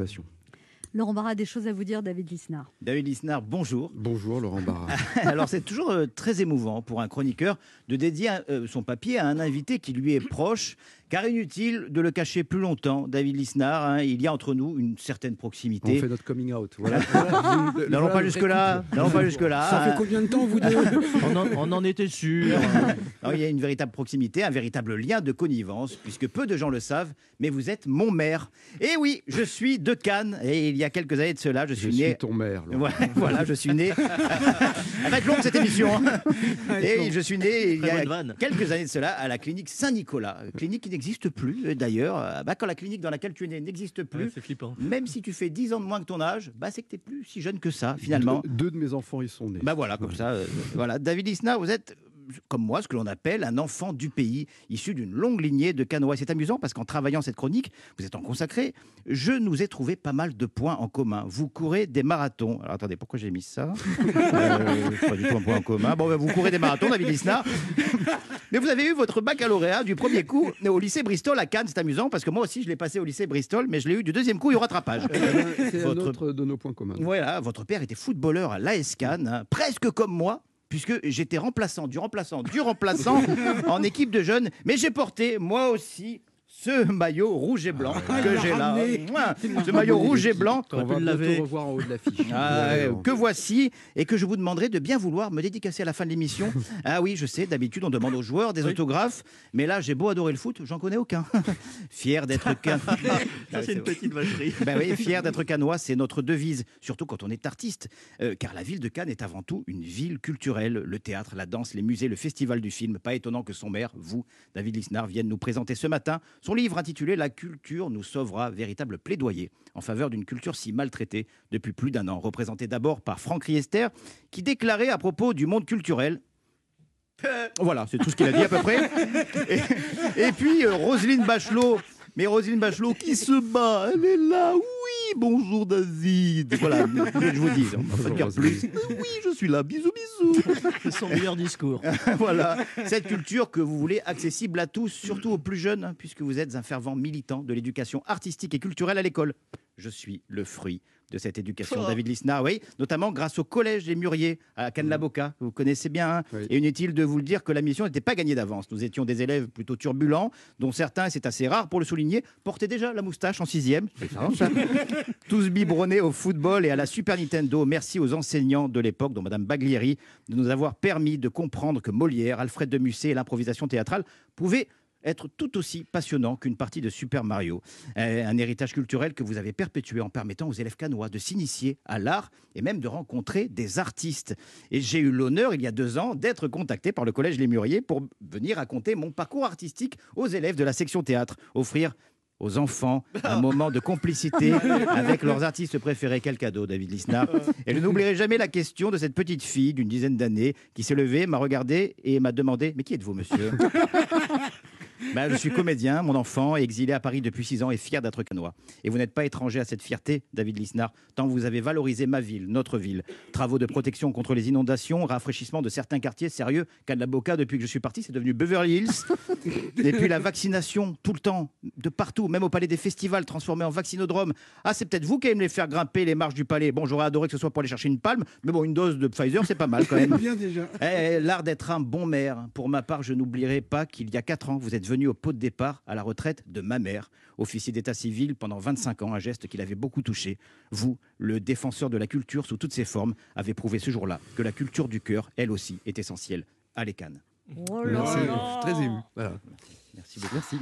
motivation. Laurent Barra a des choses à vous dire, David Lisnard. David Lisnard, bonjour. Bonjour Laurent Barra. Alors c'est toujours euh, très émouvant pour un chroniqueur de dédier euh, son papier à un invité qui lui est proche car inutile de le cacher plus longtemps, David Lisnard, hein, il y a entre nous une certaine proximité. On fait notre coming out. Voilà. N'allons pas jusque-là. N'allons pas jusque-là. Ça fait combien de temps, vous deux on, en, on en était sûr. Alors, il y a une véritable proximité, un véritable lien de connivence, puisque peu de gens le savent, mais vous êtes mon maire. Et oui, je suis de Cannes, et il y a quelques années de cela, je suis Je né. suis ton maire. Laurent. Ouais, voilà, je suis né. Elle va être longue cette émission. hein. Et je suis né il y a quelques années de cela à la clinique Saint-Nicolas. Clinique qui n'existe plus euh, d'ailleurs. Euh, Bah, quand la clinique dans laquelle tu es né n'existe plus, Ouais, c'est flippant. même si tu fais 10 ans de moins que ton âge, bah, c'est que tu n'es plus si jeune que ça finalement. Deux, deux de mes enfants y sont nés. Bah voilà, comme ça. euh, voilà. David Isna, vous êtes comme moi, ce que l'on appelle un enfant du pays, issu d'une longue lignée de canoës. C'est amusant parce qu'en travaillant cette chronique, vous êtes en consacré, je nous ai trouvé pas mal de points en commun. Vous courez des marathons. Alors attendez, pourquoi j'ai mis ça? Euh, Pas du tout un point en commun. Bon, bah, vous courez des marathons, David Isna. Mais vous avez eu votre baccalauréat du premier coup au lycée Bristol à Cannes. C'est amusant parce que moi aussi, je l'ai passé au lycée Bristol, mais je l'ai eu du deuxième coup et au rattrapage. C'est un autre de nos points communs. Voilà, votre père était footballeur à l'AS Cannes, hein, presque comme moi. Puisque j'étais remplaçant, du remplaçant, du remplaçant en équipe de jeunes, mais j'ai porté moi aussi ce maillot rouge et blanc que j'ai là. Ce maillot rouge et blanc On va le revoir en haut de l'affiche. ah, que voici et que je vous demanderai de bien vouloir me dédicacer à la fin de l'émission. Ah oui, je sais, d'habitude on demande aux joueurs des Oui. autographes, mais là j'ai beau adorer le foot, j'en connais aucun. Fier d'être qu'un. Ça, c'est une petite vacherie. Ben oui, fier d'être canois, c'est notre devise, surtout quand on est artiste, Euh, car la ville de Cannes est avant tout une ville culturelle. Le théâtre, la danse, les musées, le festival du film. Pas étonnant que son maire, vous, David Lisnard, vienne nous présenter ce matin son livre intitulé La culture nous sauvera, véritable plaidoyer en faveur d'une culture si maltraitée depuis plus d'un an, représenté d'abord par Franck Riester, qui déclarait à propos du monde culturel voilà, c'est tout ce qu'il a dit à peu près. Et, et puis euh, Roselyne Bachelot, mais Roselyne Bachelot qui se bat, elle est là, oui, bonjour David. Voilà, je vous dis, on va pas dire plus. Oui, je suis là, bisous, bisous. C'est son meilleur discours. voilà, cette culture que vous voulez accessible à tous, surtout aux plus jeunes, hein, puisque vous êtes un fervent militant de l'éducation artistique et culturelle à l'école. Je suis le fruit de cette éducation, Oh. David Lisnard, oui, notamment grâce au collège des Mûriers à Cannes-la-Boca, que vous connaissez bien. hein. Oui. Et inutile de vous le dire que la mission n'était pas gagnée d'avance. Nous étions des élèves plutôt turbulents, dont certains, et c'est assez rare pour le souligner, portaient déjà la moustache en sixième. Tous biberonnés au football et à la Super Nintendo. Merci aux enseignants de l'époque, dont Madame Baglieri, de nous avoir permis de comprendre que Molière, Alfred de Musset et l'improvisation théâtrale pouvaient être tout aussi passionnants qu'une partie de Super Mario. Euh, un héritage culturel que vous avez perpétué en permettant aux élèves canois de s'initier à l'art et même de rencontrer des artistes. Et j'ai eu l'honneur, il y a deux ans, d'être contacté par le Collège Les Mûriers pour venir raconter mon parcours artistique aux élèves de la section théâtre, offrir aux enfants un moment de complicité avec leurs artistes préférés. Quel cadeau, David Lisnard. Et je n'oublierai jamais la question de cette petite fille d'une dizaine d'années qui s'est levée, m'a regardé et m'a demandé Mais qui êtes-vous, monsieur? Bah, je suis comédien, mon enfant est exilé à Paris depuis six ans et fier d'être canois. Et vous n'êtes pas étranger à cette fierté, David Lisnard, tant vous avez valorisé ma ville, notre ville. Travaux de protection contre les inondations, rafraîchissement de certains quartiers, sérieux, Cannes-la-Boca, depuis que je suis parti, c'est devenu Beverly Hills. et puis la vaccination, tout le temps, de partout, même au palais des festivals, transformé en vaccinodrome. Ah, c'est peut-être vous qui me les faire grimper les marches du palais. Bon, j'aurais adoré que ce soit pour aller chercher une palme, mais bon, une dose de Pfizer, c'est pas mal quand même. Bien déjà. Eh, eh, L'art d'être un bon maire. Pour ma part, je n'oublierai pas qu'il y a 4 ans, vous êtes venu au pot de départ à la retraite de ma mère, officier d'état civil pendant 25 ans, un geste qui l'avait beaucoup touché. Vous, le défenseur de la culture sous toutes ses formes, avez prouvé ce jour-là que la culture du cœur, elle aussi, est essentielle. Allez, Cannes. Oh là Merci, là. très ému. Voilà. Merci beaucoup. Merci.